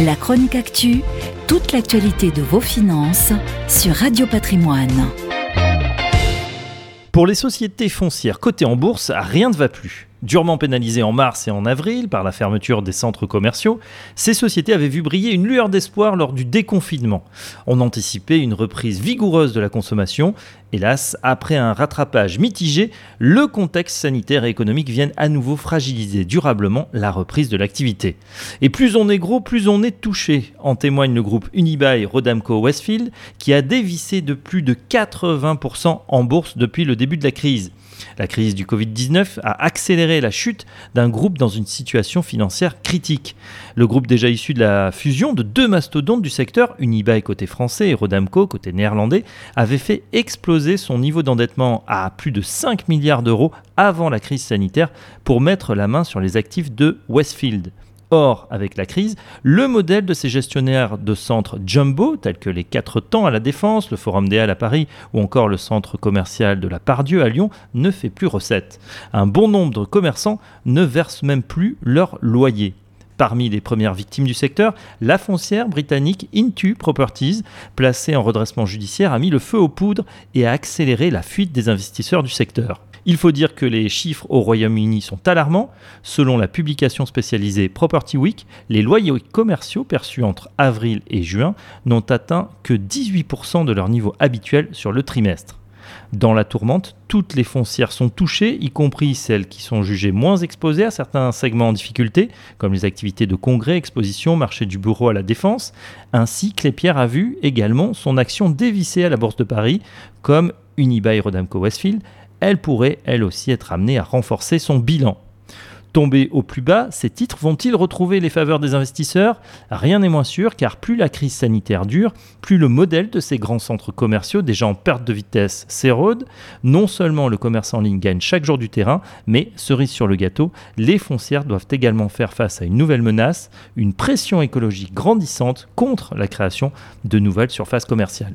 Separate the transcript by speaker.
Speaker 1: La chronique actu, toute l'actualité de vos finances sur Radio Patrimoine.
Speaker 2: Pour les sociétés foncières cotées en bourse, rien ne va plus. Durement pénalisées en mars et en avril par la fermeture des centres commerciaux, ces sociétés avaient vu briller une lueur d'espoir lors du déconfinement. On anticipait une reprise vigoureuse de la consommation. Hélas, après un rattrapage mitigé, le contexte sanitaire et économique vient à nouveau fragiliser durablement la reprise de l'activité. Et plus on est gros, plus on est touché, en témoigne le groupe Unibail Rodamco Westfield qui a dévissé de plus de 80% en bourse depuis le début de la crise. La crise du Covid-19 a accéléré la chute d'un groupe dans une situation financière critique. Le groupe déjà issu de la fusion de deux mastodontes du secteur, Unibail côté français et Rodamco côté néerlandais, avait fait exploser son niveau d'endettement à plus de 5 milliards d'euros avant la crise sanitaire pour mettre la main sur les actifs de Westfield. Or, avec la crise, le modèle de ces gestionnaires de centres jumbo, tels que les 4 temps à la Défense, le Forum des Halles à Paris ou encore le centre commercial de la Pardieu à Lyon, ne fait plus recette. Un bon nombre de commerçants ne versent même plus leur loyer. Parmi les premières victimes du secteur, la foncière britannique Intu Properties, placée en redressement judiciaire, a mis le feu aux poudres et a accéléré la fuite des investisseurs du secteur. Il faut dire que les chiffres au Royaume-Uni sont alarmants. Selon la publication spécialisée Property Week, les loyers commerciaux perçus entre avril et juin n'ont atteint que 18% de leur niveau habituel sur le trimestre. Dans la tourmente, toutes les foncières sont touchées, y compris celles qui sont jugées moins exposées à certains segments en difficulté, comme les activités de congrès, expositions, marché du bureau à la défense, ainsi pierres a vu également son action dévissée à la Bourse de Paris, comme Unibail Rodamco Westfield, elle pourrait elle aussi être amenée à renforcer son bilan. Tombés au plus bas, ces titres vont-ils retrouver les faveurs des investisseurs? Rien n'est moins sûr car plus la crise sanitaire dure, plus le modèle de ces grands centres commerciaux déjà en perte de vitesse s'érode. Non seulement le commerce en ligne gagne chaque jour du terrain, mais cerise sur le gâteau, les foncières doivent également faire face à une nouvelle menace, une pression écologique grandissante contre la création de nouvelles surfaces commerciales.